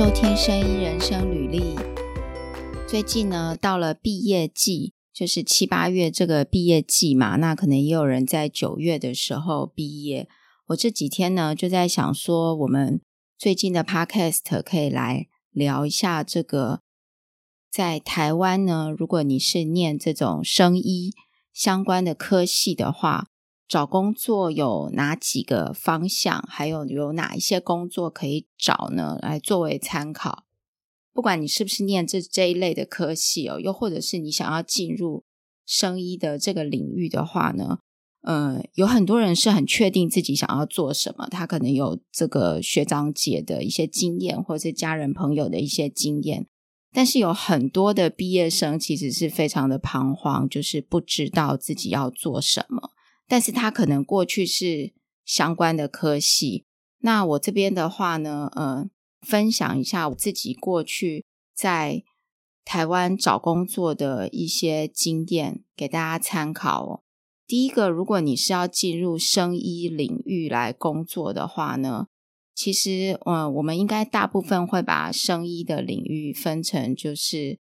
收听声医人生履历。最近呢，到了毕业季，就是七八月这个毕业季嘛，那可能也有人在九月的时候毕业。我这几天呢，就在想说，我们最近的 Podcast 可以来聊一下这个，在台湾呢，如果你是念这种生医相关的科系的话。找工作有哪几个方向？还有有哪一些工作可以找呢？来作为参考。不管你是不是念这这一类的科系哦，又或者是你想要进入生医的这个领域的话呢，呃，有很多人是很确定自己想要做什么，他可能有这个学长姐的一些经验，或者是家人朋友的一些经验，但是有很多的毕业生其实是非常的彷徨，就是不知道自己要做什么。但是他可能过去是相关的科系，那我这边的话呢，呃，分享一下我自己过去在台湾找工作的一些经验，给大家参考哦。第一个，如果你是要进入生医领域来工作的话呢，其实，呃，我们应该大部分会把生医的领域分成就是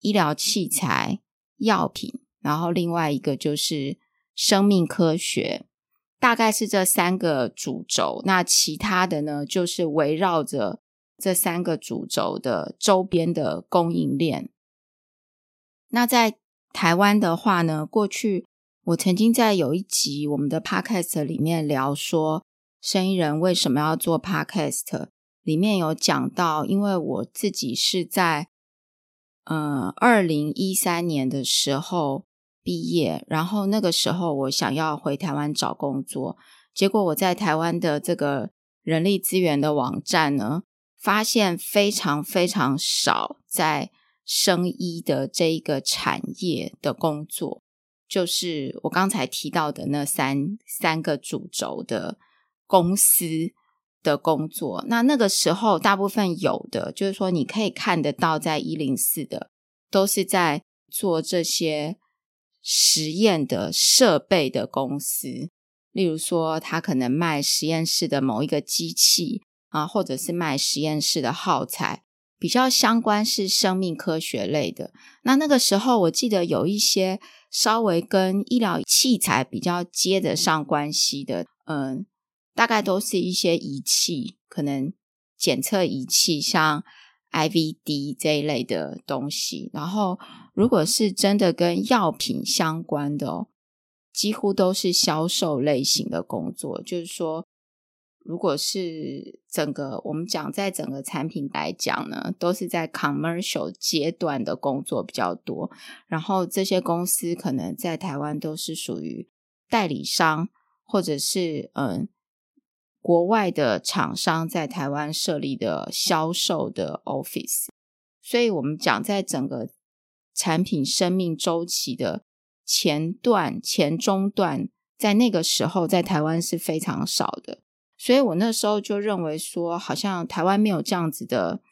医疗器材、药品，然后另外一个就是。生命科学大概是这三个主轴，那其他的呢，就是围绕着这三个主轴的周边的供应链。那在台湾的话呢，过去我曾经在有一集我们的 Podcast 里面聊说，生意人为什么要做 Podcast，里面有讲到，因为我自己是在嗯二零一三年的时候。毕业，然后那个时候我想要回台湾找工作，结果我在台湾的这个人力资源的网站呢，发现非常非常少在生医的这一个产业的工作，就是我刚才提到的那三三个主轴的公司的工作。那那个时候大部分有的，就是说你可以看得到在一零四的，都是在做这些。实验的设备的公司，例如说，他可能卖实验室的某一个机器啊，或者是卖实验室的耗材，比较相关是生命科学类的。那那个时候，我记得有一些稍微跟医疗器材比较接得上关系的，嗯，大概都是一些仪器，可能检测仪器，像。IVD 这一类的东西，然后如果是真的跟药品相关的哦，几乎都是销售类型的工作。就是说，如果是整个我们讲在整个产品来讲呢，都是在 commercial 阶段的工作比较多。然后这些公司可能在台湾都是属于代理商，或者是嗯。国外的厂商在台湾设立的销售的 office，所以我们讲在整个产品生命周期的前段、前中段，在那个时候在台湾是非常少的。所以我那时候就认为说，好像台湾没有这样子的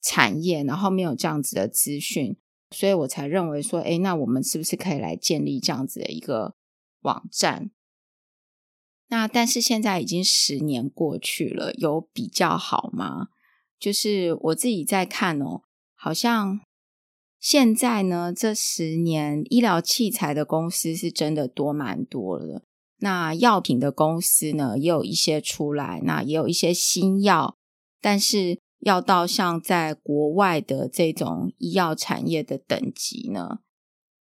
产业，然后没有这样子的资讯，所以我才认为说，诶，那我们是不是可以来建立这样子的一个网站？那但是现在已经十年过去了，有比较好吗？就是我自己在看哦，好像现在呢，这十年医疗器材的公司是真的多蛮多了。那药品的公司呢，也有一些出来，那也有一些新药，但是要到像在国外的这种医药产业的等级呢，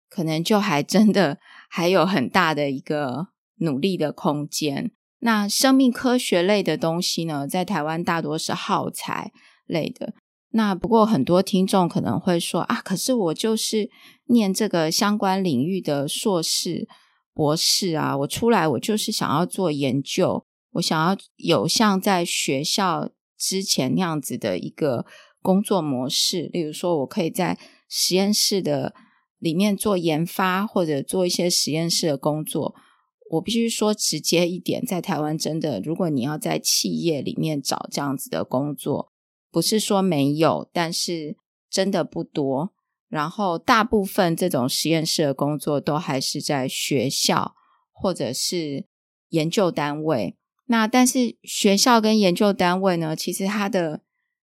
可能就还真的还有很大的一个。努力的空间。那生命科学类的东西呢，在台湾大多是耗材类的。那不过很多听众可能会说啊，可是我就是念这个相关领域的硕士、博士啊，我出来我就是想要做研究，我想要有像在学校之前那样子的一个工作模式。例如说，我可以在实验室的里面做研发，或者做一些实验室的工作。我必须说直接一点，在台湾真的，如果你要在企业里面找这样子的工作，不是说没有，但是真的不多。然后大部分这种实验室的工作都还是在学校或者是研究单位。那但是学校跟研究单位呢，其实它的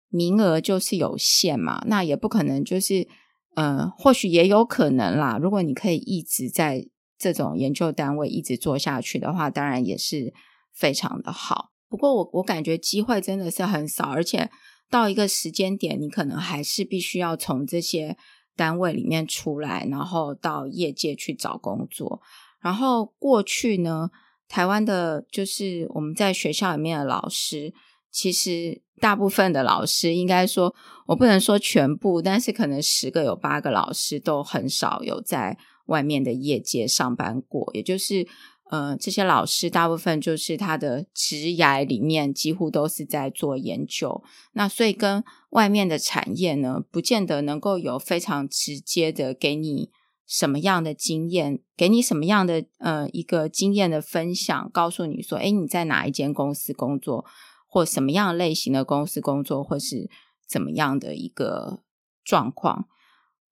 名额就是有限嘛，那也不可能就是，呃，或许也有可能啦。如果你可以一直在这种研究单位一直做下去的话，当然也是非常的好。不过我我感觉机会真的是很少，而且到一个时间点，你可能还是必须要从这些单位里面出来，然后到业界去找工作。然后过去呢，台湾的就是我们在学校里面的老师，其实大部分的老师，应该说我不能说全部，但是可能十个有八个老师都很少有在外面的业界上班过。也就是，呃，这些老师大部分就是他的职涯里面几乎都是在做研究，那所以跟外面的产业呢，不见得能够有非常直接的给你。什么样的经验，给你什么样的呃一个经验的分享，告诉你说，诶，你在哪一间公司工作，或什么样类型的公司工作，或是怎么样的一个状况？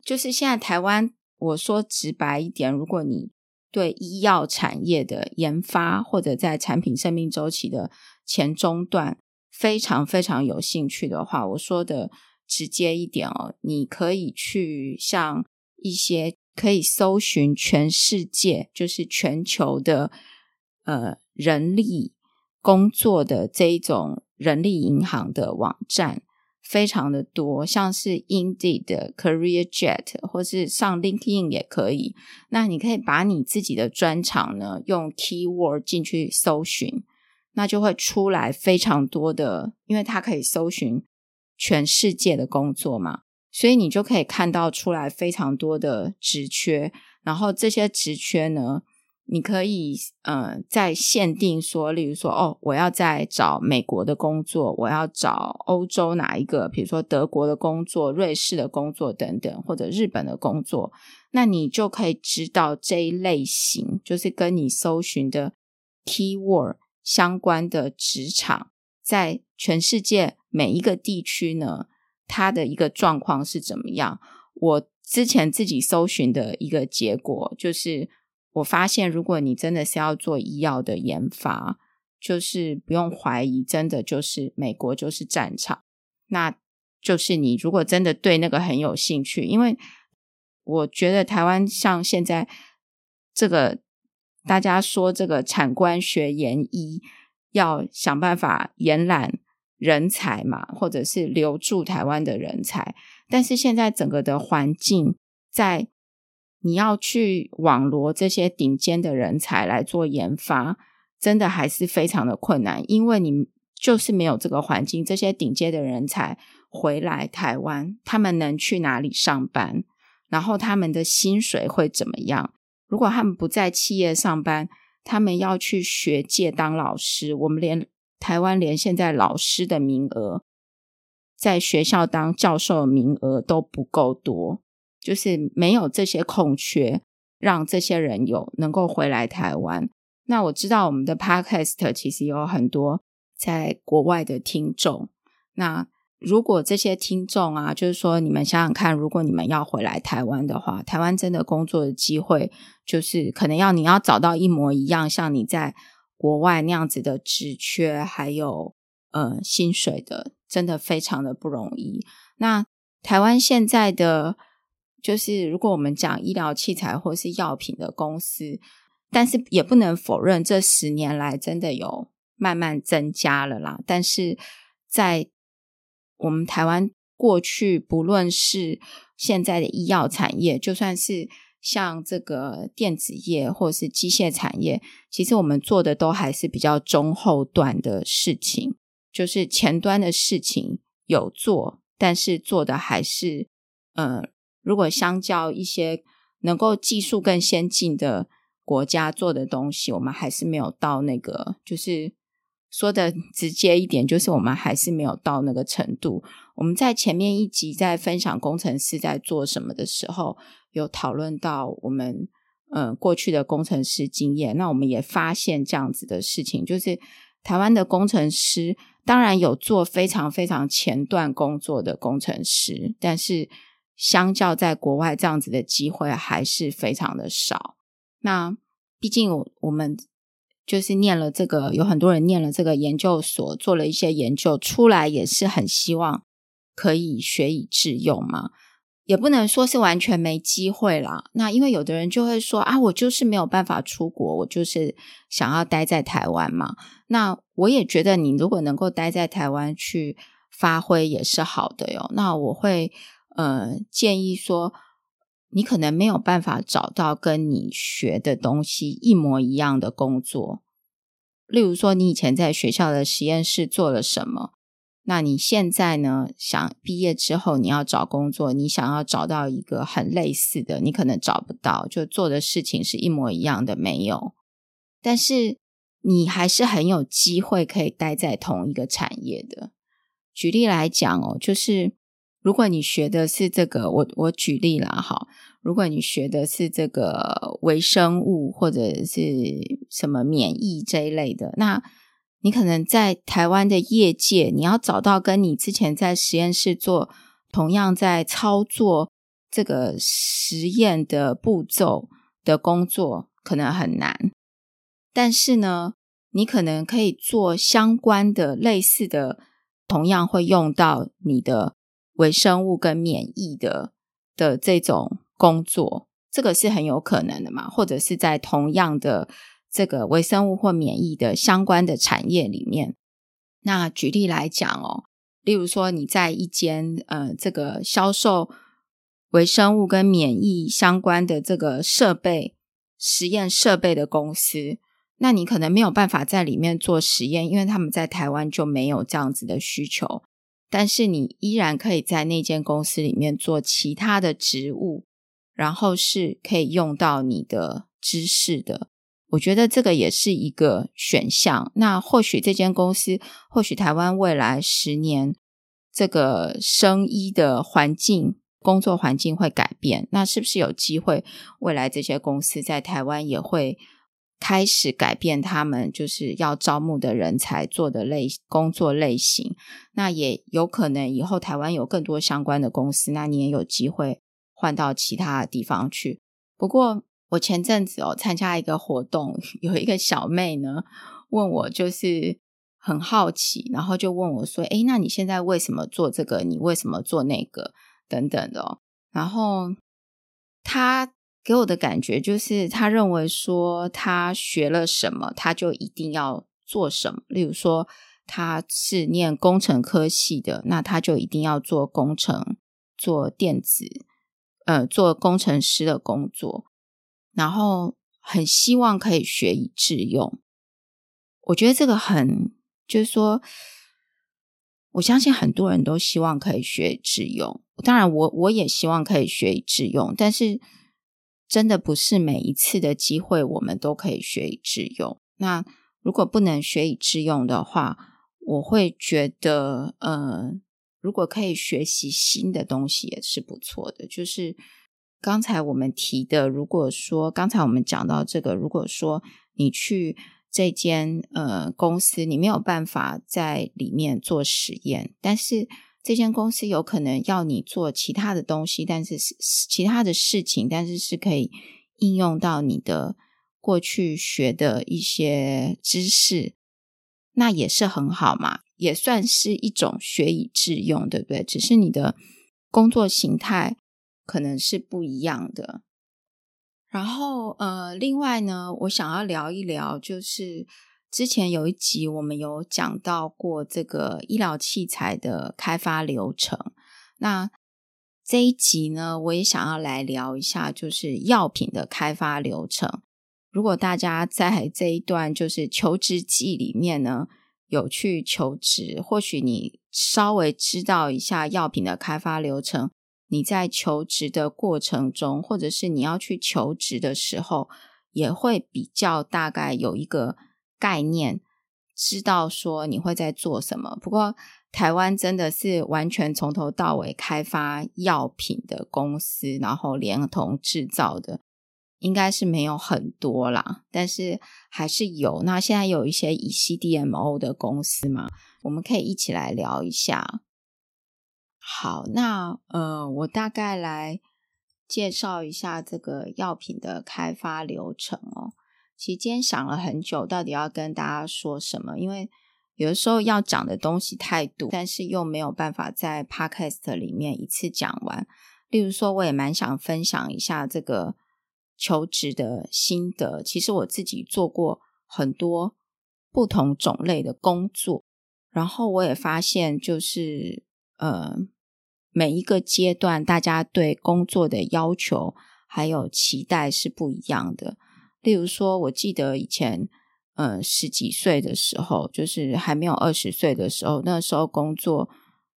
就是现在台湾，我说直白一点，如果你对医药产业的研发，或者在产品生命周期的前中段非常非常有兴趣的话，我说的直接一点哦，你可以去像一些。可以搜寻全世界，就是全球的呃人力工作的这一种人力银行的网站，非常的多，像是 Indeed 的 CareerJet，或是上 LinkedIn 也可以。那你可以把你自己的专长呢，用 Keyword 进去搜寻，那就会出来非常多的，因为它可以搜寻全世界的工作嘛。所以你就可以看到出来非常多的职缺，然后这些职缺呢，你可以呃在限定说，例如说哦，我要在找美国的工作，我要找欧洲哪一个，比如说德国的工作、瑞士的工作等等，或者日本的工作，那你就可以知道这一类型，就是跟你搜寻的 keyword 相关的职场，在全世界每一个地区呢。它的一个状况是怎么样？我之前自己搜寻的一个结果就是，我发现如果你真的是要做医药的研发，就是不用怀疑，真的就是美国就是战场。那就是你如果真的对那个很有兴趣，因为我觉得台湾像现在这个大家说这个产官学研医，要想办法延揽。人才嘛，或者是留住台湾的人才，但是现在整个的环境，在你要去网罗这些顶尖的人才来做研发，真的还是非常的困难，因为你就是没有这个环境，这些顶尖的人才回来台湾，他们能去哪里上班？然后他们的薪水会怎么样？如果他们不在企业上班，他们要去学界当老师，我们连。台湾连现在老师的名额，在学校当教授的名额都不够多，就是没有这些空缺，让这些人有能够回来台湾。那我知道我们的 Podcast 其实有很多在国外的听众。那如果这些听众啊，就是说你们想想看，如果你们要回来台湾的话，台湾真的工作的机会，就是可能要你要找到一模一样，像你在。国外那样子的职缺，还有呃薪水的，真的非常的不容易。那台湾现在的就是，如果我们讲医疗器材或是药品的公司，但是也不能否认，这十年来真的有慢慢增加了啦。但是在我们台湾过去，不论是现在的医药产业，就算是。像这个电子业或是机械产业，其实我们做的都还是比较中后段的事情，就是前端的事情有做，但是做的还是，呃，如果相较一些能够技术更先进的国家做的东西，我们还是没有到那个，就是说的直接一点，就是我们还是没有到那个程度。我们在前面一集在分享工程师在做什么的时候，有讨论到我们呃过去的工程师经验，那我们也发现这样子的事情，就是台湾的工程师当然有做非常非常前段工作的工程师，但是相较在国外这样子的机会还是非常的少。那毕竟我我们就是念了这个，有很多人念了这个研究所，做了一些研究出来，也是很希望可以学以致用嘛。也不能说是完全没机会啦。那因为有的人就会说啊，我就是没有办法出国，我就是想要待在台湾嘛。那我也觉得，你如果能够待在台湾去发挥也是好的哟。那我会呃建议说，你可能没有办法找到跟你学的东西一模一样的工作。例如说，你以前在学校的实验室做了什么？那你现在呢？想毕业之后你要找工作，你想要找到一个很类似的，你可能找不到，就做的事情是一模一样的，没有。但是你还是很有机会可以待在同一个产业的。举例来讲哦，就是如果你学的是这个，我我举例啦，哈，如果你学的是这个微生物或者是什么免疫这一类的，那。你可能在台湾的业界，你要找到跟你之前在实验室做同样在操作这个实验的步骤的工作，可能很难。但是呢，你可能可以做相关的、类似的，同样会用到你的微生物跟免疫的的这种工作，这个是很有可能的嘛？或者是在同样的。这个微生物或免疫的相关的产业里面，那举例来讲哦，例如说你在一间呃这个销售微生物跟免疫相关的这个设备实验设备的公司，那你可能没有办法在里面做实验，因为他们在台湾就没有这样子的需求，但是你依然可以在那间公司里面做其他的职务，然后是可以用到你的知识的。我觉得这个也是一个选项。那或许这间公司，或许台湾未来十年这个生医的环境、工作环境会改变。那是不是有机会，未来这些公司在台湾也会开始改变他们就是要招募的人才做的类工作类型？那也有可能以后台湾有更多相关的公司，那你也有机会换到其他地方去。不过，我前阵子哦参加一个活动，有一个小妹呢问我，就是很好奇，然后就问我说：“诶，那你现在为什么做这个？你为什么做那个？等等的。”然后她给我的感觉就是，他认为说他学了什么，他就一定要做什么。例如说，他是念工程科系的，那他就一定要做工程，做电子，呃，做工程师的工作。然后很希望可以学以致用，我觉得这个很，就是说，我相信很多人都希望可以学以致用。当然我，我我也希望可以学以致用，但是真的不是每一次的机会我们都可以学以致用。那如果不能学以致用的话，我会觉得，呃，如果可以学习新的东西也是不错的，就是。刚才我们提的，如果说刚才我们讲到这个，如果说你去这间呃公司，你没有办法在里面做实验，但是这间公司有可能要你做其他的东西，但是是其他的事情，但是是可以应用到你的过去学的一些知识，那也是很好嘛，也算是一种学以致用，对不对？只是你的工作形态。可能是不一样的。然后，呃，另外呢，我想要聊一聊，就是之前有一集我们有讲到过这个医疗器材的开发流程。那这一集呢，我也想要来聊一下，就是药品的开发流程。如果大家在这一段就是求职季里面呢，有去求职，或许你稍微知道一下药品的开发流程。你在求职的过程中，或者是你要去求职的时候，也会比较大概有一个概念，知道说你会在做什么。不过，台湾真的是完全从头到尾开发药品的公司，然后连同制造的，应该是没有很多啦。但是还是有。那现在有一些以 CDMO 的公司嘛，我们可以一起来聊一下。好，那呃，我大概来介绍一下这个药品的开发流程哦。其实今天想了很久，到底要跟大家说什么？因为有的时候要讲的东西太多，但是又没有办法在 podcast 里面一次讲完。例如说，我也蛮想分享一下这个求职的心得。其实我自己做过很多不同种类的工作，然后我也发现，就是呃，每一个阶段大家对工作的要求还有期待是不一样的。例如说，我记得以前。嗯，十几岁的时候，就是还没有二十岁的时候，那时候工作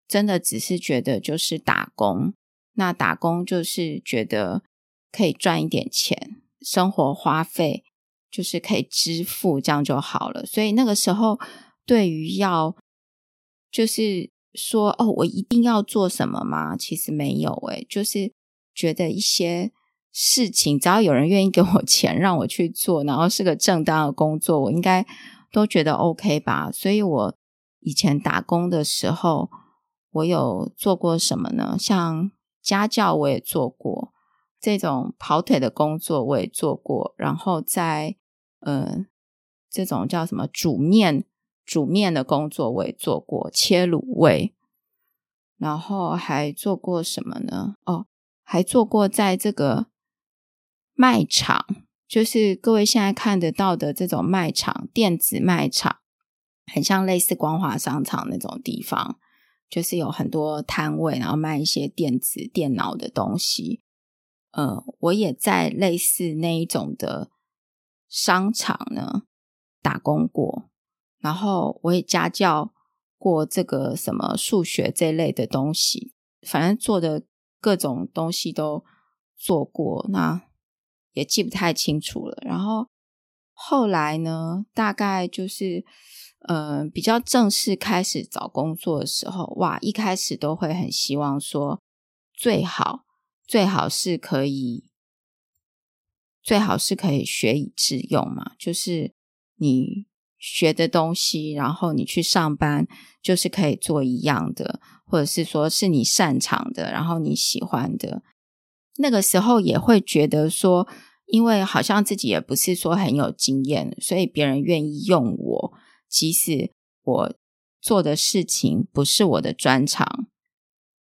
真的只是觉得就是打工。那打工就是觉得可以赚一点钱，生活花费就是可以支付，这样就好了。所以那个时候，对于要就是说哦，我一定要做什么吗？其实没有诶，就是觉得一些。事情只要有人愿意给我 钱让我去做，然后是个正当的工作，我应该都觉得 OK 吧。所以我以前打工的时候，我有做过什么呢？像家教我也做过，这种跑腿的工作我也做过。然后在呃这种叫什么煮面煮面的工作我也做过，切卤味。然后还做过什么呢？哦，还做过在这个。卖场就是各位现在看得到的这种卖场，电子卖场，很像类似光华商场那种地方，就是有很多摊位，然后卖一些电子电脑的东西。呃，我也在类似那一种的商场呢打工过，然后我也家教过这个什么数学这类的东西，反正做的各种东西都做过。那也记不太清楚了。然后后来呢，大概就是，嗯、呃，比较正式开始找工作的时候，哇，一开始都会很希望说，最好最好是可以，最好是可以学以致用嘛，就是你学的东西，然后你去上班就是可以做一样的，或者是说是你擅长的，然后你喜欢的。那个时候也会觉得说，因为好像自己也不是说很有经验，所以别人愿意用我，即使我做的事情不是我的专长，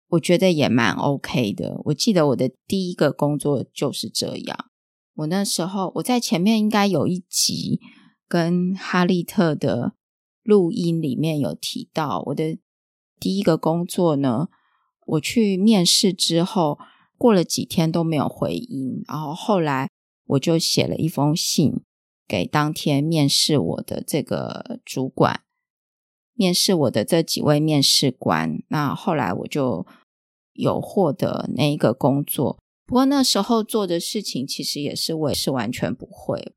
我觉得也蛮 OK 的。我记得我的第一个工作就是这样。我那时候我在前面应该有一集跟哈利特的录音里面有提到，我的第一个工作呢，我去面试之后。过了几天都没有回音，然后后来我就写了一封信给当天面试我的这个主管，面试我的这几位面试官。那后来我就有获得那一个工作，不过那时候做的事情其实也是我也是完全不会。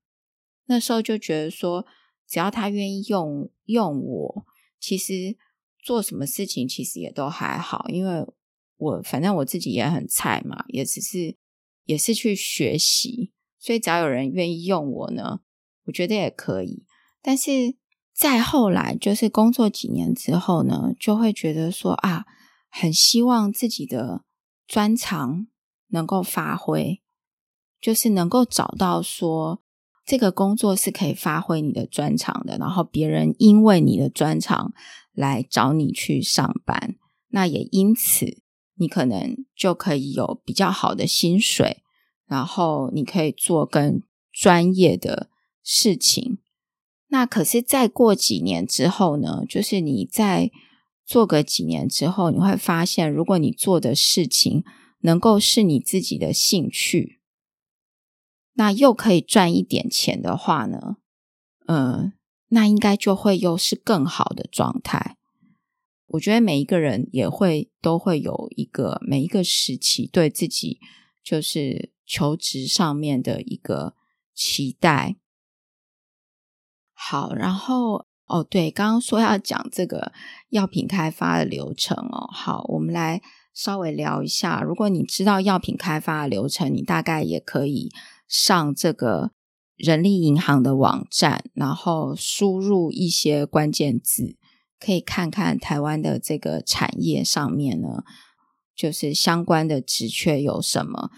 那时候就觉得说，只要他愿意用用我，其实做什么事情其实也都还好，因为。我反正我自己也很菜嘛，也只是也是去学习，所以只要有人愿意用我呢，我觉得也可以。但是再后来，就是工作几年之后呢，就会觉得说啊，很希望自己的专长能够发挥，就是能够找到说这个工作是可以发挥你的专长的，然后别人因为你的专长来找你去上班，那也因此。你可能就可以有比较好的薪水，然后你可以做更专业的事情。那可是再过几年之后呢？就是你再做个几年之后，你会发现，如果你做的事情能够是你自己的兴趣，那又可以赚一点钱的话呢？嗯，那应该就会又是更好的状态。我觉得每一个人也会都会有一个每一个时期对自己就是求职上面的一个期待。好，然后哦，对，刚刚说要讲这个药品开发的流程哦。好，我们来稍微聊一下。如果你知道药品开发的流程，你大概也可以上这个人力银行的网站，然后输入一些关键字。可以看看台湾的这个产业上面呢，就是相关的职缺有什么。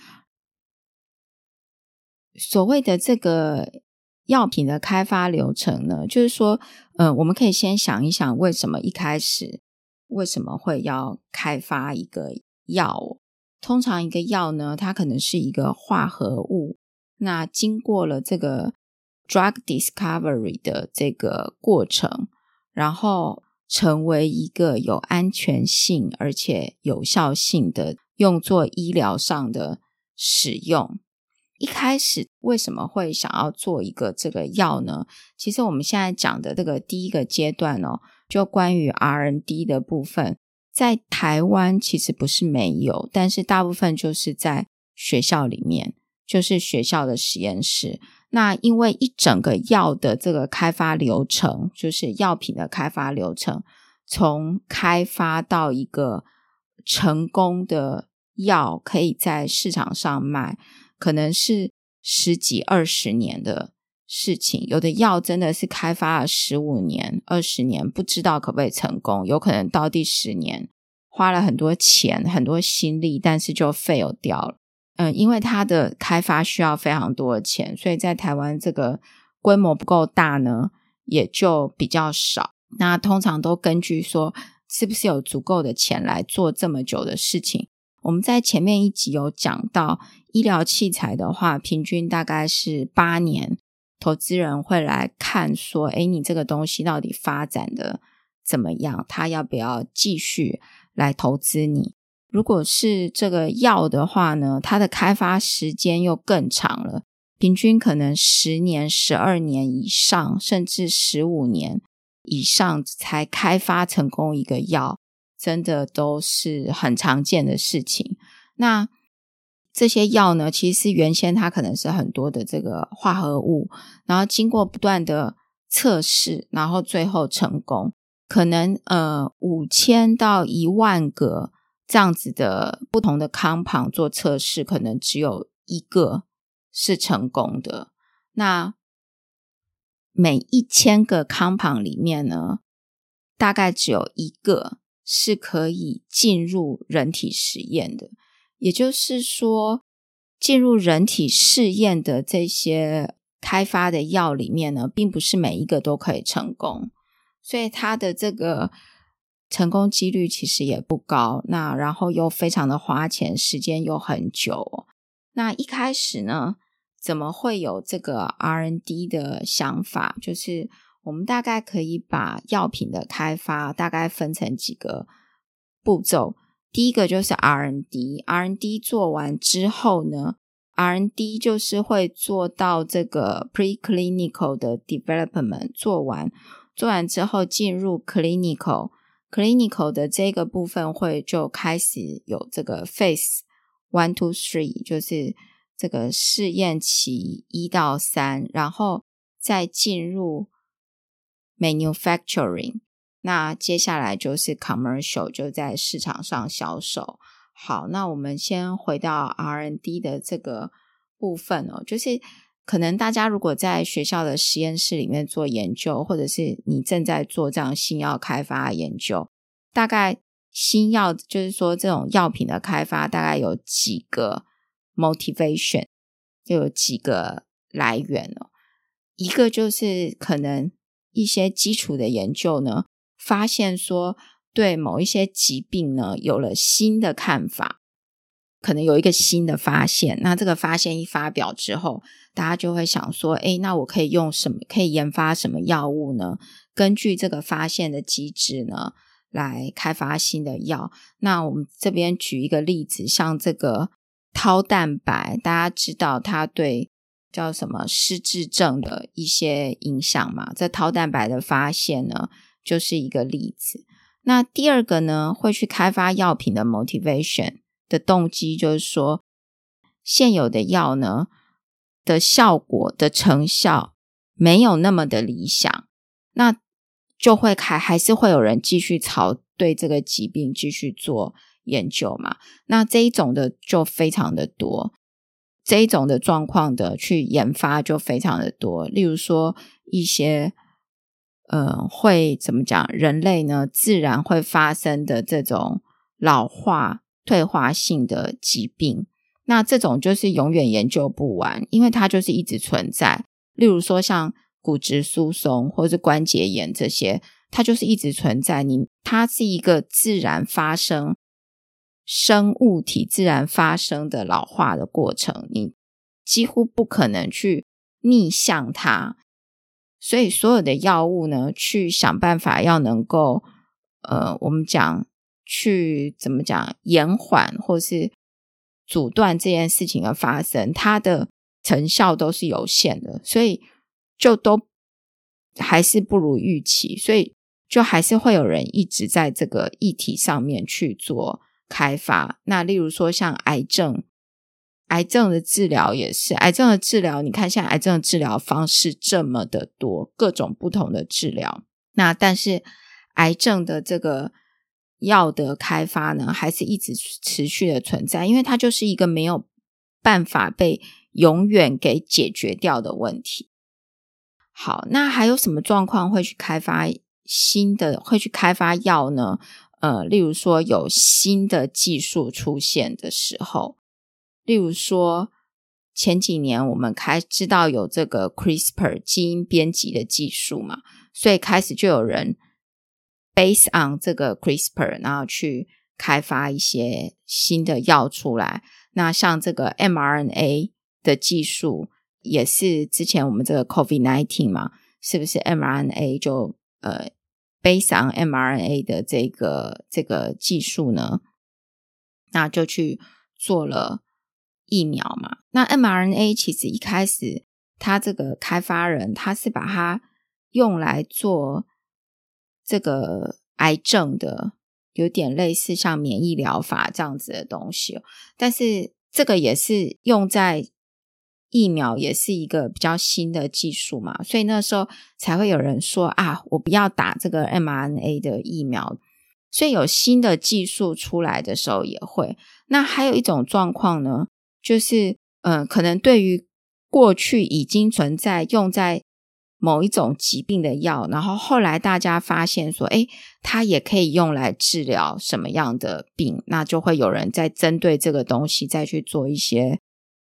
所谓的这个药品的开发流程呢，就是说，呃，我们可以先想一想，为什么一开始为什么会要开发一个药？通常一个药呢，它可能是一个化合物，那经过了这个 drug discovery 的这个过程，然后成为一个有安全性而且有效性的，用作医疗上的使用。一开始为什么会想要做一个这个药呢？其实我们现在讲的这个第一个阶段哦，就关于 RND 的部分，在台湾其实不是没有，但是大部分就是在学校里面，就是学校的实验室。那因为一整个药的这个开发流程，就是药品的开发流程，从开发到一个成功的药可以在市场上卖。可能是十几二十年的事情，有的药真的是开发了十五年、二十年，不知道可不可以成功。有可能到第十年，花了很多钱、很多心力，但是就 fail 掉了。嗯，因为它的开发需要非常多的钱，所以在台湾这个规模不够大呢，也就比较少。那通常都根据说，是不是有足够的钱来做这么久的事情。我们在前面一集有讲到，医疗器材的话，平均大概是八年，投资人会来看说，诶，你这个东西到底发展的怎么样？他要不要继续来投资你？如果是这个药的话呢，它的开发时间又更长了，平均可能十年、十二年以上，甚至十五年以上才开发成功一个药。真的都是很常见的事情。那这些药呢，其实原先它可能是很多的这个化合物，然后经过不断的测试，然后最后成功。可能呃五千到一万个这样子的不同的 compound 做测试，可能只有一个是成功的。那每一千个 compound 里面呢，大概只有一个。是可以进入人体实验的，也就是说，进入人体试验的这些开发的药里面呢，并不是每一个都可以成功，所以它的这个成功几率其实也不高。那然后又非常的花钱，时间又很久。那一开始呢，怎么会有这个 R&D 的想法？就是。我们大概可以把药品的开发大概分成几个步骤。第一个就是 R&D，R&D 做完之后呢，R&D 就是会做到这个 preclinical 的 development，做完做完之后进入 clinical clinical 的这个部分会就开始有这个 f a c e one two three，就是这个试验期一到三，然后再进入 manufacturing。那接下来就是 commercial，就在市场上销售。好，那我们先回到 R&D 的这个部分哦，就是可能大家如果在学校的实验室里面做研究，或者是你正在做这样新药开发研究，大概新药就是说这种药品的开发，大概有几个 motivation，就有几个来源哦。一个就是可能。一些基础的研究呢，发现说对某一些疾病呢有了新的看法，可能有一个新的发现。那这个发现一发表之后，大家就会想说：诶，那我可以用什么？可以研发什么药物呢？根据这个发现的机制呢，来开发新的药。那我们这边举一个例子，像这个掏蛋白，大家知道它对。叫什么失智症的一些影响嘛？这掏蛋白的发现呢，就是一个例子。那第二个呢，会去开发药品的 motivation 的动机，就是说现有的药呢的效果的成效没有那么的理想，那就会开还是会有人继续朝对这个疾病继续做研究嘛？那这一种的就非常的多。这一种的状况的去研发就非常的多，例如说一些，呃，会怎么讲？人类呢自然会发生的这种老化、退化性的疾病，那这种就是永远研究不完，因为它就是一直存在。例如说像骨质疏松或者关节炎这些，它就是一直存在。你它是一个自然发生生物体自然发生的老化的过程，你几乎不可能去逆向它。所以所有的药物呢，去想办法要能够，呃，我们讲去怎么讲延缓或是阻断这件事情的发生，它的成效都是有限的，所以就都还是不如预期，所以就还是会有人一直在这个议题上面去做开发。那例如说像癌症。癌症的治疗也是，癌症的治疗，你看现在癌症的治疗方式这么的多，各种不同的治疗。那但是癌症的这个药的开发呢，还是一直持续的存在，因为它就是一个没有办法被永远给解决掉的问题。好，那还有什么状况会去开发新的，会去开发药呢？呃，例如说有新的技术出现的时候。例如说，前几年我们开知道有这个 CRISPR 基因编辑的技术嘛，所以开始就有人 base on 这个 CRISPR，然后去开发一些新的药出来。那像这个 mRNA 的技术，也是之前我们这个 COVID-19 嘛，是不是 mRNA 就呃 base on mRNA 的这个这个技术呢？那就去做了。疫苗嘛，那 mRNA 其实一开始，它这个开发人他是把它用来做这个癌症的，有点类似像免疫疗法这样子的东西。但是这个也是用在疫苗，也是一个比较新的技术嘛，所以那时候才会有人说啊，我不要打这个 mRNA 的疫苗。所以有新的技术出来的时候也会。那还有一种状况呢？就是，嗯、可能对于过去已经存在用在某一种疾病的药，然后后来大家发现说，诶，它也可以用来治疗什么样的病，那就会有人在针对这个东西再去做一些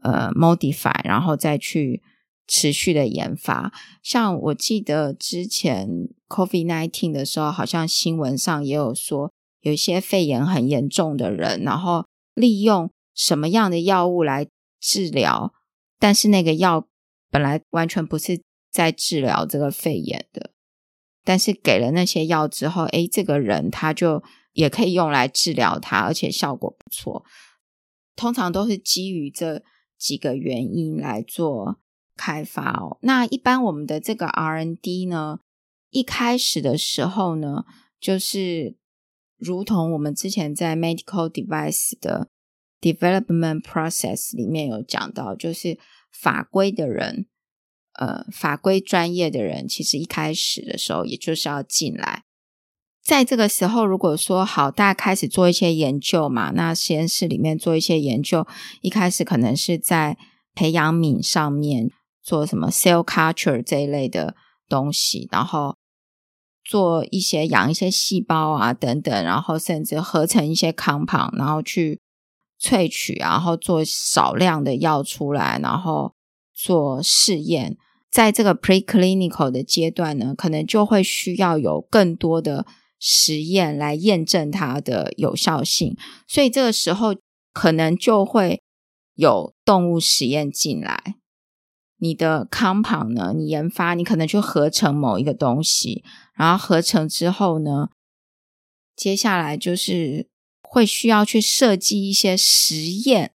呃 modify，然后再去持续的研发。像我记得之前 COVID-19 的时候，好像新闻上也有说，有一些肺炎很严重的人，然后利用。什么样的药物来治疗？但是那个药本来完全不是在治疗这个肺炎的，但是给了那些药之后，诶，这个人他就也可以用来治疗他，而且效果不错。通常都是基于这几个原因来做开发哦。那一般我们的这个 R N D 呢，一开始的时候呢，就是如同我们之前在 Medical Device 的。Development process 里面有讲到，就是法规的人，呃，法规专业的人，其实一开始的时候，也就是要进来。在这个时候，如果说好，大家开始做一些研究嘛，那实验室里面做一些研究，一开始可能是在培养皿上面做什么 cell culture 这一类的东西，然后做一些养一些细胞啊等等，然后甚至合成一些 compound，然后去。萃取，然后做少量的药出来，然后做试验。在这个 preclinical 的阶段呢，可能就会需要有更多的实验来验证它的有效性。所以这个时候可能就会有动物实验进来。你的 compound 呢，你研发，你可能去合成某一个东西，然后合成之后呢，接下来就是。会需要去设计一些实验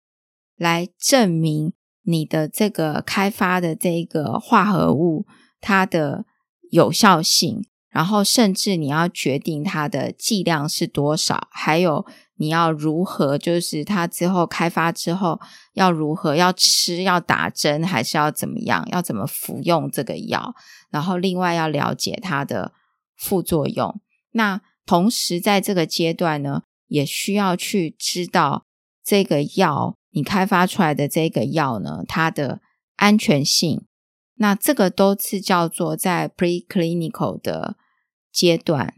来证明你的这个开发的这个化合物它的有效性，然后甚至你要决定它的剂量是多少，还有你要如何，就是它之后开发之后要如何要吃，要打针，还是要怎么样，要怎么服用这个药，然后另外要了解它的副作用。那同时在这个阶段呢，也需要去知道这个药，你开发出来的这个药呢，它的安全性。那这个都是叫做在 preclinical 的阶段。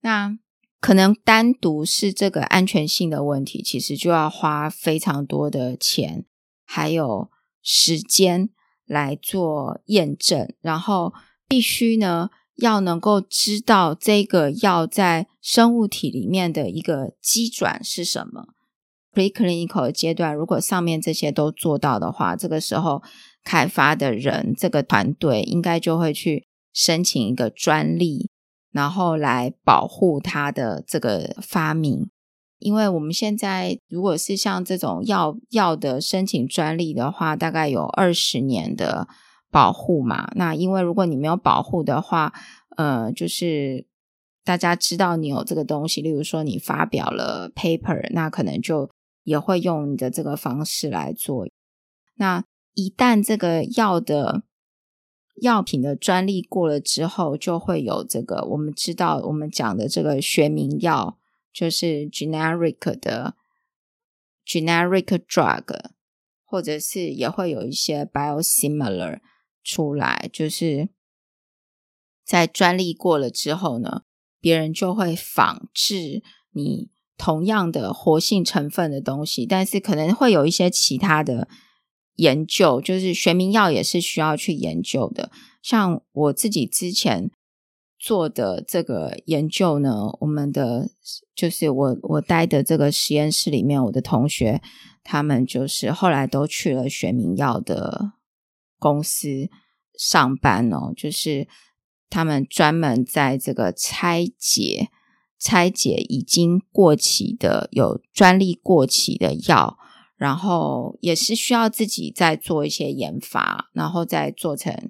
那可能单独是这个安全性的问题，其实就要花非常多的钱，还有时间来做验证，然后必须呢要能够知道这个药在生物体里面的一个机转是什么。Preclinical 阶段，如果上面这些都做到的话，这个时候开发的人这个团队应该就会去申请一个专利，然后来保护他的这个发明。因为我们现在如果是像这种药药的申请专利的话，大概有二十年的保护嘛。那因为如果你没有保护的话，呃，就是大家知道你有这个东西，例如说你发表了 paper，那可能就也会用你的这个方式来做。那一旦这个药的药品的专利过了之后，就会有这个我们知道我们讲的这个学名药，就是 generic 的 generic drug，或者是也会有一些 biosimilar 出来，就是在专利过了之后呢，别人就会仿制你。同样的活性成分的东西，但是可能会有一些其他的研究，就是学名药也是需要去研究的。像我自己之前做的这个研究呢，我们的就是我我待的这个实验室里面，我的同学他们就是后来都去了学名药的公司上班哦，就是他们专门在这个拆解。拆解已经过期的、有专利过期的药，然后也是需要自己再做一些研发，然后再做成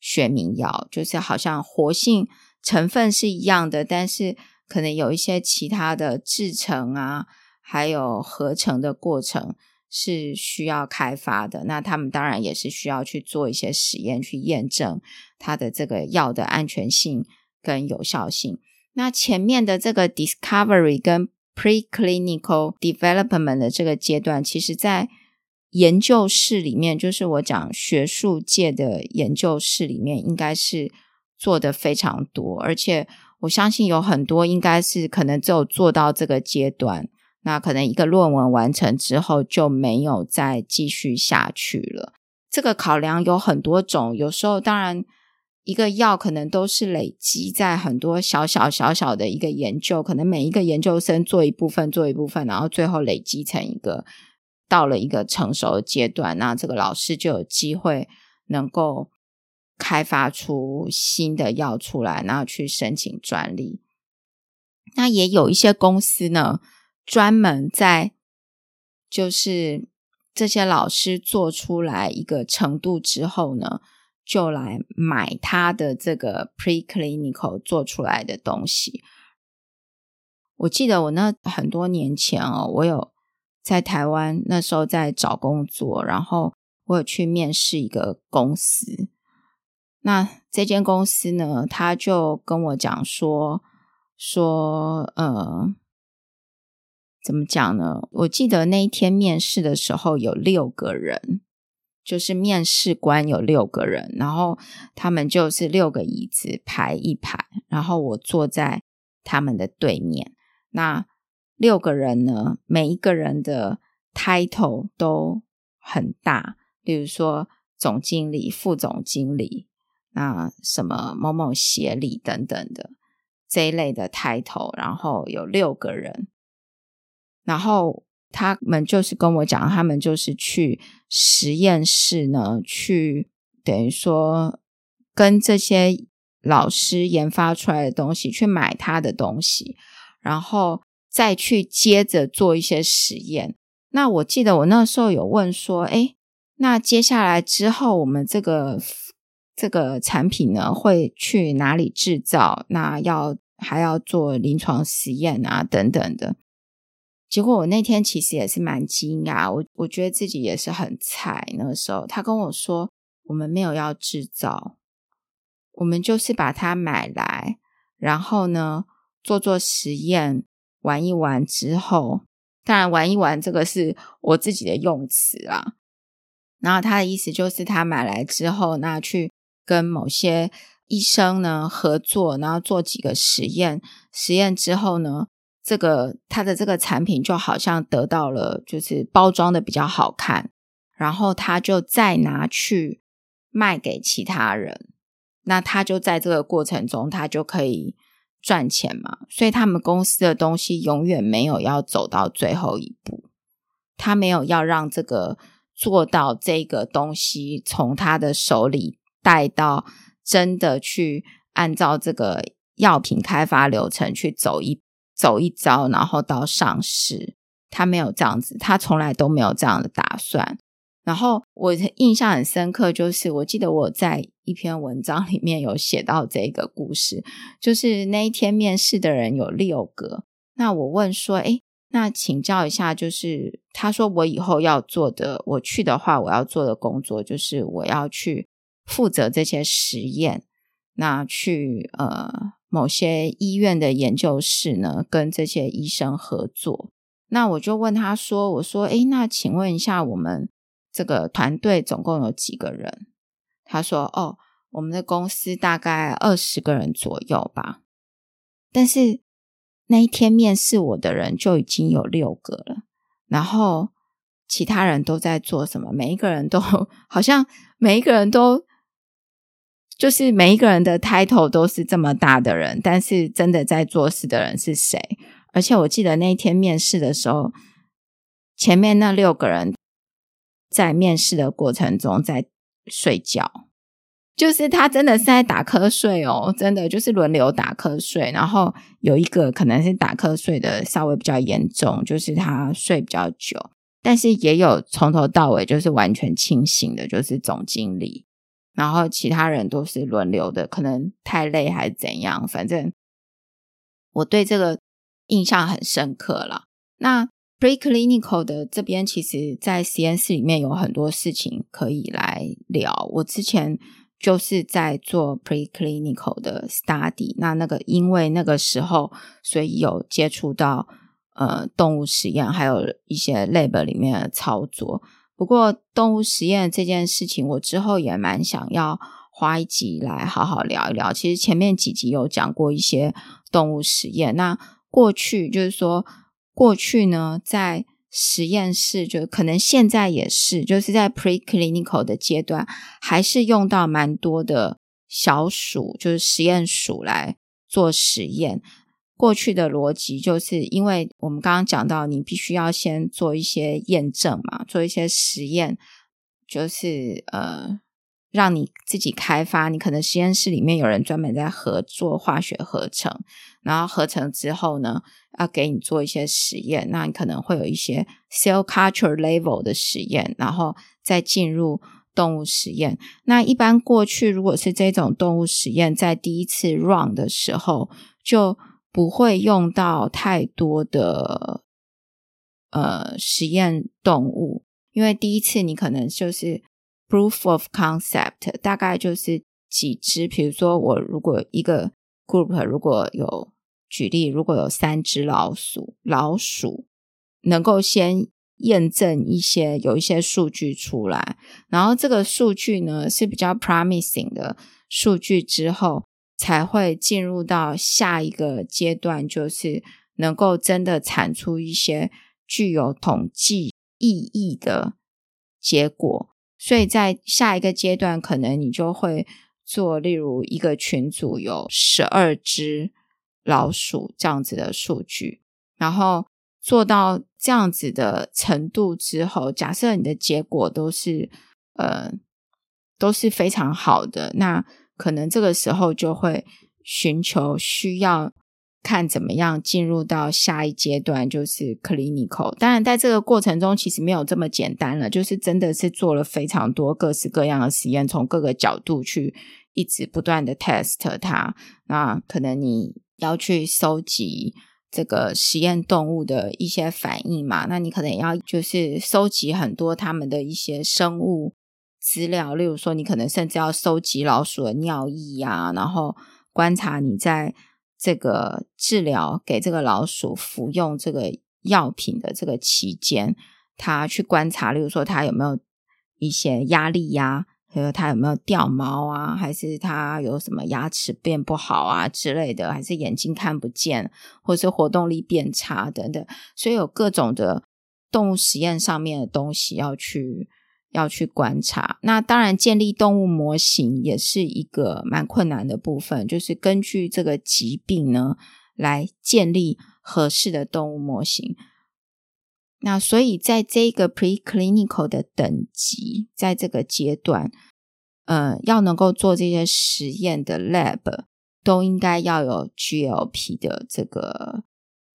学名药，就是好像活性成分是一样的，但是可能有一些其他的制程啊，还有合成的过程是需要开发的。那他们当然也是需要去做一些实验，去验证它的这个药的安全性跟有效性。那前面的这个 discovery 跟 preclinical development 的这个阶段，其实在研究室里面，就是我讲学术界的研究室里面，应该是做的非常多，而且我相信有很多应该是可能只有做到这个阶段，那可能一个论文完成之后就没有再继续下去了。这个考量有很多种，有时候当然。一个药可能都是累积在很多小小小小的一个研究，可能每一个研究生做一部分做一部分，然后最后累积成一个到了一个成熟的阶段，那这个老师就有机会能够开发出新的药出来，然后去申请专利。那也有一些公司呢，专门在就是这些老师做出来一个程度之后呢。就来买他的这个 preclinical 做出来的东西。我记得我那很多年前哦，我有在台湾那时候在找工作，然后我有去面试一个公司。那这间公司呢，他就跟我讲说说，呃，怎么讲呢？我记得那一天面试的时候有六个人。就是面试官有六个人，然后他们就是六个椅子排一排，然后我坐在他们的对面。那六个人呢，每一个人的 title 都很大，比如说总经理、副总经理，那什么某某协理等等的这一类的 title，然后有六个人，然后。他们就是跟我讲，他们就是去实验室呢，去等于说跟这些老师研发出来的东西去买他的东西，然后再去接着做一些实验。那我记得我那时候有问说，诶，那接下来之后我们这个这个产品呢，会去哪里制造？那要还要做临床实验啊，等等的。结果我那天其实也是蛮惊讶，我我觉得自己也是很菜。那个时候他跟我说，我们没有要制造，我们就是把它买来，然后呢做做实验，玩一玩之后，当然玩一玩这个是我自己的用词啊。然后他的意思就是他买来之后，那去跟某些医生呢合作，然后做几个实验，实验之后呢。这个它的这个产品就好像得到了，就是包装的比较好看，然后他就再拿去卖给其他人，那他就在这个过程中，他就可以赚钱嘛。所以他们公司的东西永远没有要走到最后一步，他没有要让这个做到这个东西从他的手里带到真的去按照这个药品开发流程去走一走一遭，然后到上市。他没有这样子，他从来都没有这样的打算。然后我印象很深刻，就是我记得我在一篇文章里面有写到这个故事，就是那一天面试的人有六个。那我问说，诶，那请教一下，就是他说我以后要做的，我去的话，我要做的工作就是我要去负责这些实验，那去呃某些医院的研究室呢，跟这些医生合作。那我就问他说：“我说，诶，那请问一下，我们这个团队总共有几个人？”他说：“哦，我们的公司大概二十个人左右吧。”但是那一天面试我的人就已经有六个了，然后其他人都在做什么？每一个人都 好像每一个人都就是每一个人的 title 都是这么大的人，但是真的在做事的人是谁？而且我记得那一天面试的时候，前面那六个人在面试的过程中在睡觉，就是他真的是在打瞌睡哦，真的就是轮流打瞌睡。然后有一个可能是打瞌睡的稍微比较严重，就是他睡比较久，但是也有从头到尾就是完全清醒的，就是总经理。然后其他人都是轮流的，可能太累还是怎样，反正我对这个。印象很深刻了。那 preclinical 的这边，其实在实验室里面有很多事情可以来聊。我之前就是在做 preclinical 的 study，那那个因为那个时候，所以有接触到呃动物实验，还有一些 lab 里面的操作。不过动物实验这件事情，我之后也蛮想要花一集来好好聊一聊。其实前面几集有讲过一些动物实验，那。过去就是说，过去呢，在实验室，就可能现在也是，就是在 preclinical 的阶段，还是用到蛮多的小鼠，就是实验鼠来做实验。过去的逻辑就是，因为我们刚刚讲到，你必须要先做一些验证嘛，做一些实验，就是呃。让你自己开发，你可能实验室里面有人专门在合作化学合成，然后合成之后呢，要给你做一些实验，那你可能会有一些 cell culture level 的实验，然后再进入动物实验。那一般过去如果是这种动物实验，在第一次 run 的时候，就不会用到太多的呃实验动物，因为第一次你可能就是。Proof of concept 大概就是几只，比如说我如果一个 group 如果有举例，如果有三只老鼠，老鼠能够先验证一些有一些数据出来，然后这个数据呢是比较 promising 的数据之后，才会进入到下一个阶段，就是能够真的产出一些具有统计意义的结果。所以在下一个阶段，可能你就会做，例如一个群组有十二只老鼠这样子的数据，然后做到这样子的程度之后，假设你的结果都是呃都是非常好的，那可能这个时候就会寻求需要。看怎么样进入到下一阶段，就是 clinical。当然，在这个过程中，其实没有这么简单了，就是真的是做了非常多各式各样的实验，从各个角度去一直不断的 test 它。那可能你要去收集这个实验动物的一些反应嘛，那你可能也要就是收集很多他们的一些生物资料，例如说，你可能甚至要收集老鼠的尿液啊，然后观察你在。这个治疗给这个老鼠服用这个药品的这个期间，他去观察，例如说他有没有一些压力呀，还有他有没有掉毛啊，还是他有什么牙齿变不好啊之类的，还是眼睛看不见，或是活动力变差等等，所以有各种的动物实验上面的东西要去要去观察。那当然，建立动物模型也是一个蛮困难的部分，就是根据这个疾病呢，来建立合适的动物模型。那所以，在这个 preclinical 的等级，在这个阶段，呃，要能够做这些实验的 lab，都应该要有 GLP 的这个，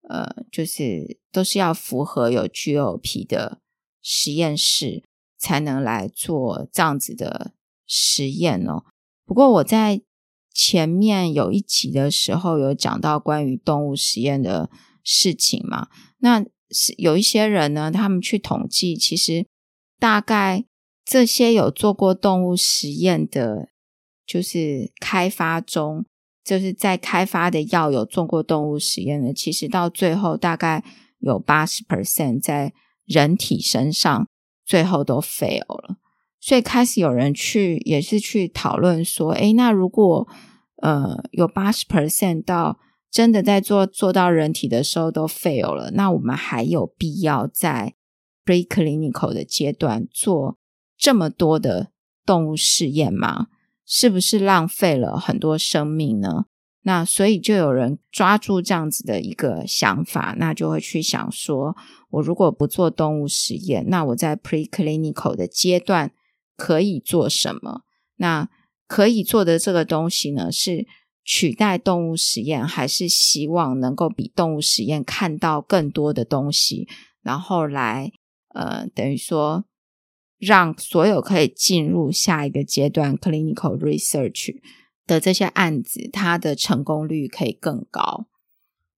呃，就是都是要符合有 GLP 的实验室，才能来做这样子的实验哦。不过我在前面有一集的时候有讲到关于动物实验的事情嘛，那。是有一些人呢，他们去统计，其实大概这些有做过动物实验的，就是开发中，就是在开发的药有做过动物实验的，其实到最后大概有八十 percent 在人体身上，最后都 fail 了。所以开始有人去，也是去讨论说，诶，那如果呃有八十 percent 到真的在做做到人体的时候都 fail 了，那我们还有必要在 preclinical 的阶段做这么多的动物试验吗？是不是浪费了很多生命呢？那所以就有人抓住这样子的一个想法，那就会去想说，我如果不做动物实验，那我在 preclinical 的阶段可以做什么？那可以做的这个东西呢是。取代动物实验，还是希望能够比动物实验看到更多的东西，然后来呃，等于说让所有可以进入下一个阶段 clinical research 的这些案子，它的成功率可以更高。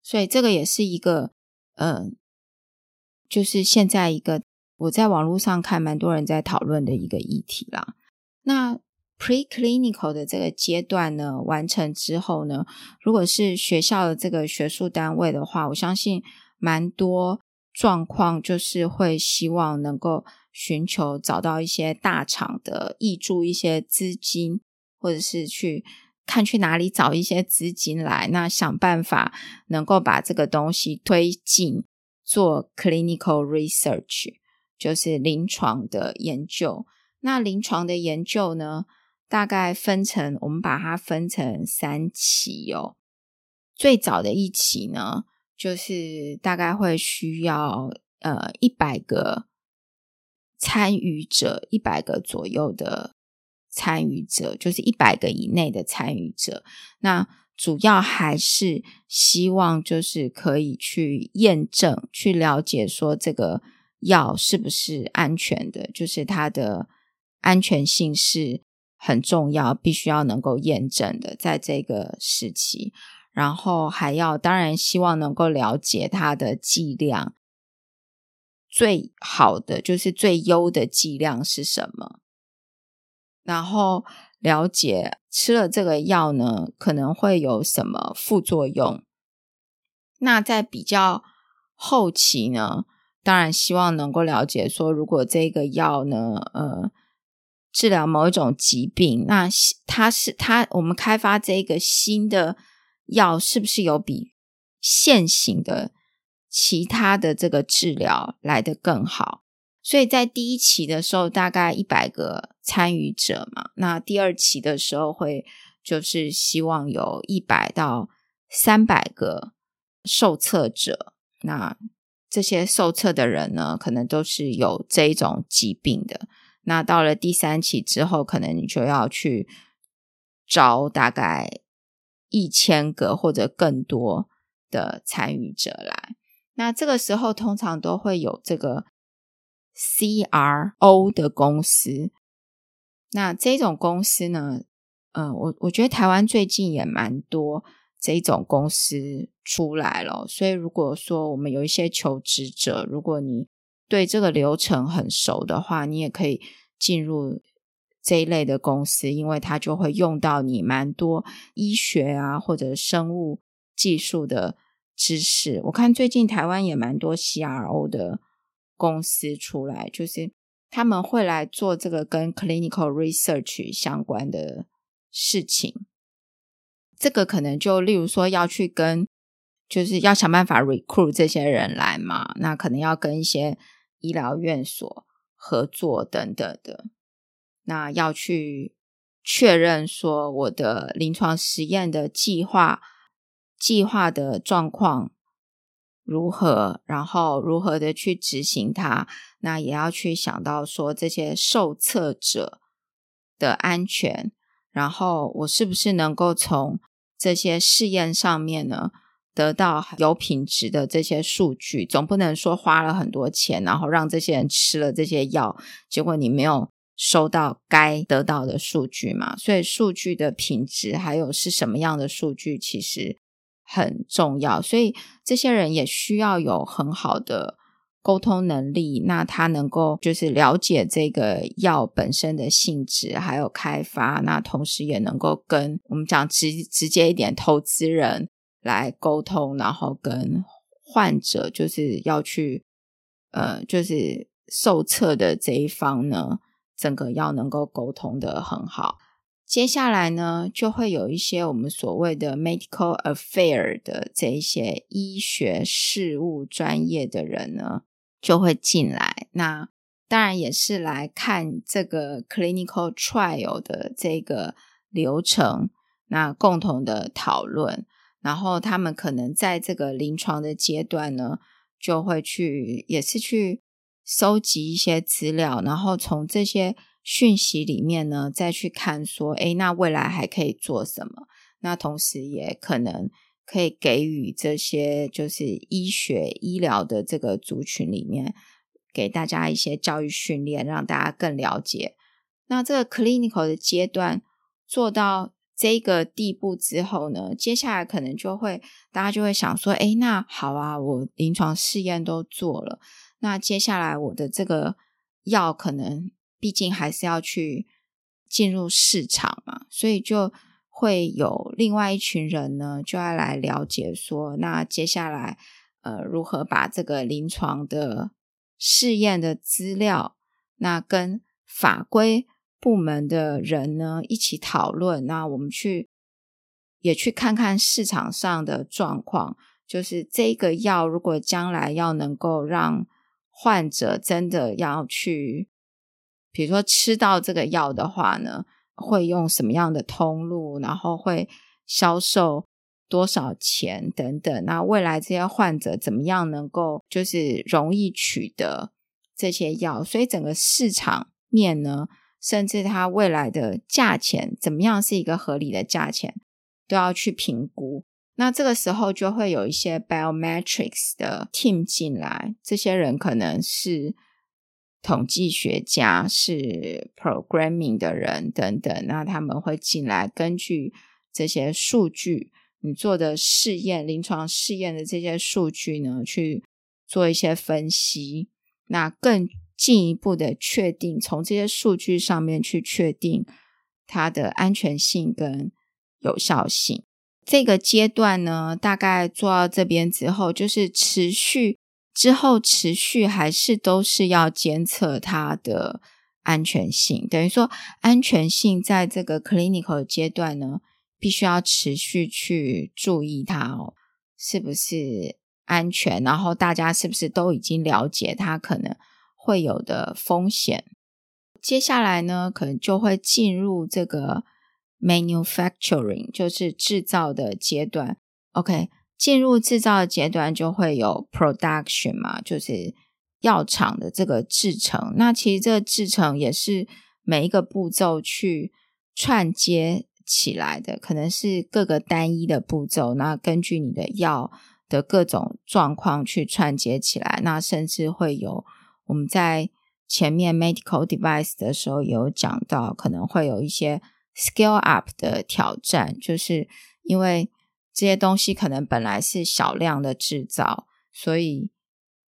所以这个也是一个呃，就是现在一个我在网络上看蛮多人在讨论的一个议题啦。那 Preclinical 的这个阶段呢，完成之后呢，如果是学校的这个学术单位的话，我相信蛮多状况就是会希望能够寻求找到一些大厂的挹注一些资金，或者是去看去哪里找一些资金来，那想办法能够把这个东西推进做 clinical research，就是临床的研究。那临床的研究呢，大概分成，我们把它分成三期哦。最早的一期呢，就是大概会需要呃一百个参与者，一百个左右的参与者，就是一百个以内的参与者。那主要还是希望就是可以去验证、去了解说这个药是不是安全的，就是它的安全性是。很重要，必须要能够验证的，在这个时期，然后还要当然希望能够了解它的剂量，最好的就是最优的剂量是什么，然后了解吃了这个药呢，可能会有什么副作用。那在比较后期呢，当然希望能够了解说，如果这个药呢，呃。治疗某一种疾病，那它是它我们开发这个新的药，是不是有比现行的其他的这个治疗来得更好？所以在第一期的时候，大概一百个参与者嘛，那第二期的时候会就是希望有一百到三百个受测者，那这些受测的人呢，可能都是有这种疾病的。那到了第三期之后，可能你就要去招大概一千个或者更多的参与者来。那这个时候通常都会有这个 CRO 的公司。那这种公司呢，嗯，我我觉得台湾最近也蛮多这种公司出来了。所以如果说我们有一些求职者，如果你对这个流程很熟的话，你也可以进入这一类的公司，因为它就会用到你蛮多医学啊或者生物技术的知识。我看最近台湾也蛮多 CRO 的公司出来，就是他们会来做这个跟 clinical research 相关的事情。这个可能就例如说要去跟，就是要想办法 recruit 这些人来嘛，那可能要跟一些。医疗院所合作等等的。那要去确认说我的临床实验的计划计划的状况如何，然后如何的去执行它。那也要去想到说这些受测者的安全，然后我是不是能够从这些试验上面呢，得到有品质的这些数据？总不能说花了很多钱，然后让这些人吃了这些药，结果你没有收到该得到的数据嘛？所以数据的品质还有是什么样的数据，其实很重要。所以这些人也需要有很好的。沟通能力，那他能够就是了解这个药本身的性质，还有开发，那同时也能够跟我们讲直直接一点，投资人来沟通，然后跟患者就是要去呃，就是受测的这一方呢，整个要能够沟通的很好。接下来呢，就会有一些我们所谓的 medical affair 的这一些医学事务专业的人呢。就会进来，那当然也是来看这个 clinical trial 的这个流程，那共同的讨论，然后他们可能在这个临床的阶段呢，就会去也是去收集一些资料，然后从这些讯息里面呢，再去看说，诶，那未来还可以做什么？那同时也可能。可以给予这些就是医学医疗的这个族群里面，给大家一些教育训练，让大家更了解。那这个 clinical 的阶段做到这个地步之后呢，接下来可能就会大家就会想说，诶，那好啊，我临床试验都做了，那接下来我的这个药可能毕竟还是要去进入市场嘛，所以就。会有另外一群人呢，就要来了解说，那接下来呃，如何把这个临床的试验的资料，那跟法规部门的人呢一起讨论，那我们去也去看看市场上的状况，就是这个药如果将来要能够让患者真的要去，比如说吃到这个药的话呢，会用什么样的通路，然后会销售多少钱等等。那未来这些患者怎么样能够就是容易取得这些药？所以整个市场面呢，甚至它未来的价钱怎么样是一个合理的价钱，都要去评估。那这个时候就会有一些 biometrics 的 team 进来，这些人可能是。统计学家是 programming 的人等等，那他们会进来，根据这些数据，你做的试验、临床试验的这些数据呢，去做一些分析，那更进一步的确定，从这些数据上面去确定它的安全性跟有效性。这个阶段呢，大概做到这边之后，就是持续。之后持续还是都是要监测它的安全性，等于说安全性在这个 clinical 阶段呢，必须要持续去注意它哦，是不是安全？然后大家是不是都已经了解它可能会有的风险？接下来呢，可能就会进入这个 manufacturing，就是制造的阶段。OK。进入制造的阶段，就会有 production 嘛，就是药厂的这个制程。那其实这个制程也是每一个步骤去串接起来的，可能是各个单一的步骤。那根据你的药的各种状况去串接起来。那甚至会有我们在前面 medical device 的时候有讲到，可能会有一些 scale up 的挑战，就是因为。这些东西可能本来是小量的制造，所以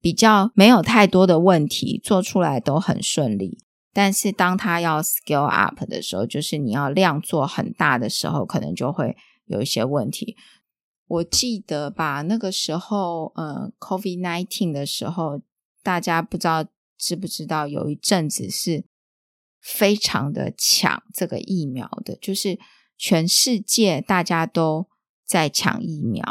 比较没有太多的问题，做出来都很顺利。但是当它要 scale up 的时候，就是你要量做很大的时候，可能就会有一些问题。我记得吧，那个时候，呃，COVID-19 的时候，大家不知道知不知道，有一阵子是非常的抢这个疫苗的，就是全世界大家都。在抢疫苗，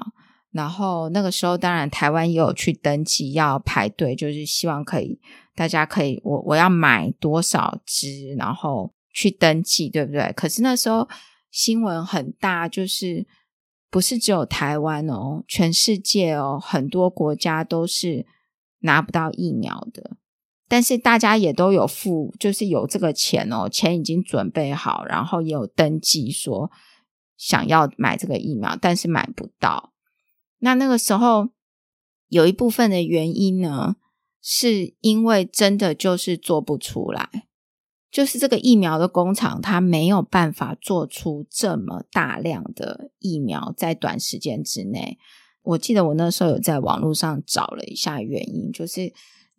然后那个时候当然台湾也有去登记要排队，就是希望可以大家可以我我要买多少支，然后去登记，对不对？可是那时候新闻很大，就是不是只有台湾哦，全世界哦，很多国家都是拿不到疫苗的。但是大家也都有付，就是有这个钱哦，钱已经准备好，然后也有登记说想要买这个疫苗，但是买不到。那那个时候有一部分的原因呢，是因为真的就是做不出来，就是这个疫苗的工厂它没有办法做出这么大量的疫苗在短时间之内。我记得我那时候有在网络上找了一下原因，就是。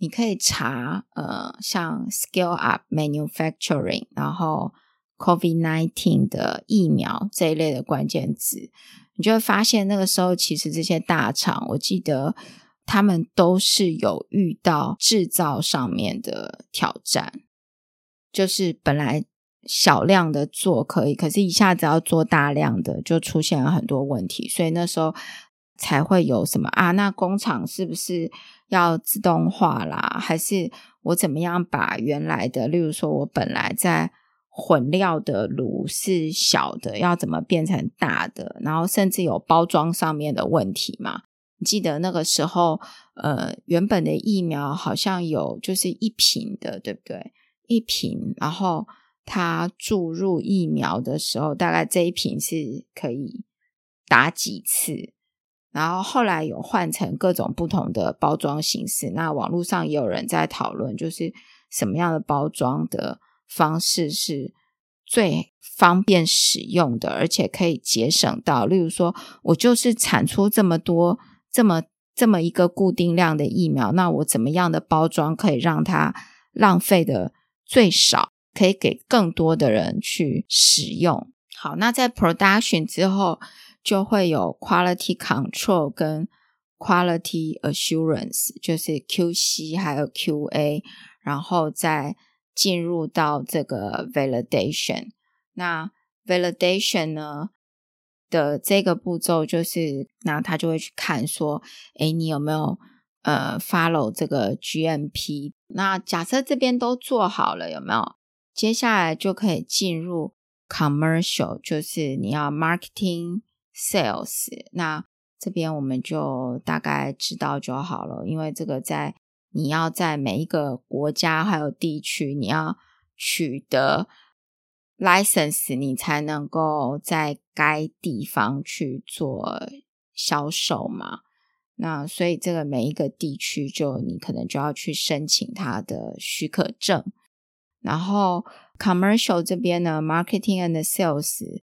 你可以查呃，像 scale up manufacturing，然后 COVID-19 的疫苗这一类的关键词，你就会发现那个时候其实这些大厂，我记得他们都是有遇到制造上面的挑战，就是本来小量的做可以，可是一下子要做大量的，就出现了很多问题，所以那时候才会有什么啊，那工厂是不是？要自动化啦，还是我怎么样把原来的，例如说我本来在混料的炉是小的，要怎么变成大的？然后甚至有包装上面的问题嘛？你记得那个时候，呃，原本的疫苗好像有就是一瓶的，对不对？一瓶，然后它注入疫苗的时候，大概这一瓶是可以打几次？然后后来有换成各种不同的包装形式，那网络上也有人在讨论，就是什么样的包装的方式是最方便使用的，而且可以节省到，例如说我就是产出这么多这么这么一个固定量的疫苗，那我怎么样的包装可以让它浪费的最少，可以给更多的人去使用？好，那在 production 之后。就会有 quality control 跟 quality assurance，就是 QC 还有 QA，然后再进入到这个 validation。那 validation 呢的这个步骤就是，那他就会去看说，诶，你有没有呃 follow 这个 GMP？那假设这边都做好了，有没有？接下来就可以进入 commercial，就是你要 marketing。Sales，那这边我们就大概知道就好了，因为这个在你要在每一个国家还有地区，你要取得 license，你才能够在该地方去做销售嘛。那所以这个每一个地区就你可能就要去申请它的许可证，然后 commercial 这边呢，marketing and sales。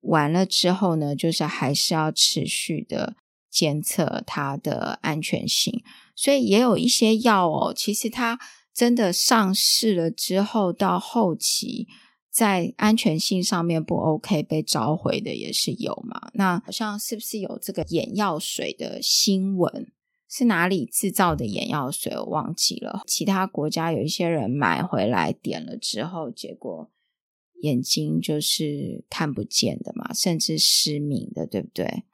完了之后呢，就是还是要持续的监测它的安全性，所以也有一些药哦，其实它真的上市了之后，到后期在安全性上面不 OK 被召回的也是有嘛。那好像是不是有这个眼药水的新闻？是哪里制造的眼药水？我忘记了。其他国家有一些人买回来点了之后，结果。眼睛就是看不见的嘛，甚至失明的，对不对？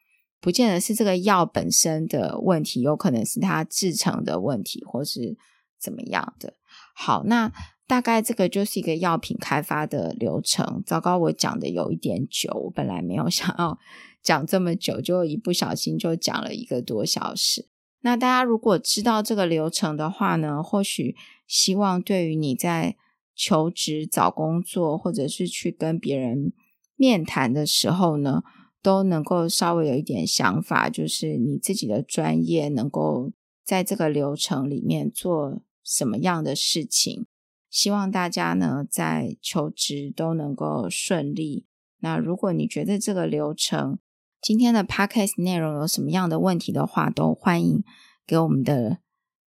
不见得是这个药本身的问题，有可能是它制成的问题，或是怎么样的。好，那大概这个就是一个药品开发的流程。糟糕，我讲的有一点久，我本来没有想要 讲这么久，就一不小心就讲了一个多小时。那大家如果知道这个流程的话呢，或许希望对于你在求职、找工作，或者是去跟别人面谈的时候呢，都能够稍微有一点想法，就是你自己的专业能够在这个流程里面做什么样的事情。希望大家呢在求职都能够顺利。那如果你觉得这个流程今天的 podcast 内容有什么样的问题的话，都欢迎给我们的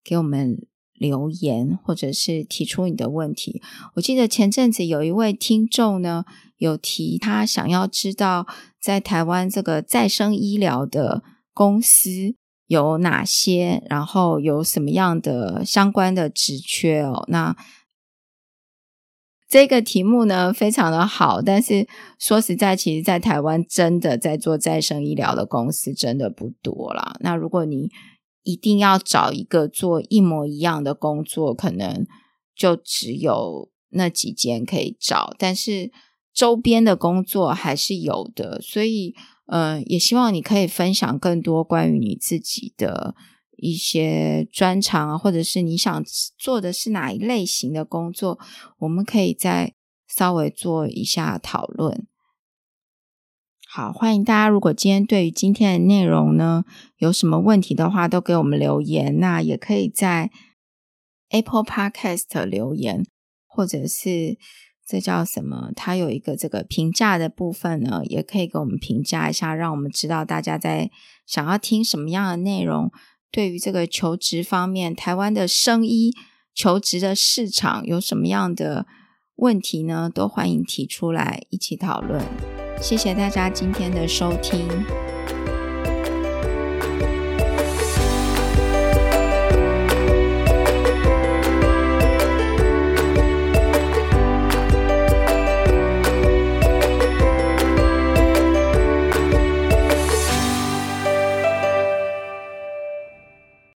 给我们。留言或者是提出你的问题。我记得前阵子有一位听众呢，有提他想要知道在台湾这个再生医疗的公司有哪些，然后有什么样的相关的职缺哦。那这个题目呢，非常的好，但是说实在，其实在台湾真的在做再生医疗的公司真的不多啦。那如果你一定要找一个做一模一样的工作，可能就只有那几间可以找，但是周边的工作还是有的，所以，呃，也希望你可以分享更多关于你自己的一些专长啊，或者是你想做的是哪一类型的工作，我们可以再稍微做一下讨论。好，欢迎大家。如果今天对于今天的内容呢，有什么问题的话，都给我们留言。那也可以在 Apple Podcast 留言，或者是这叫什么？它有一个这个评价的部分呢，也可以给我们评价一下，让我们知道大家在想要听什么样的内容。对于这个求职方面，台湾的生医求职的市场有什么样的问题呢？都欢迎提出来一起讨论。谢谢大家今天的收听。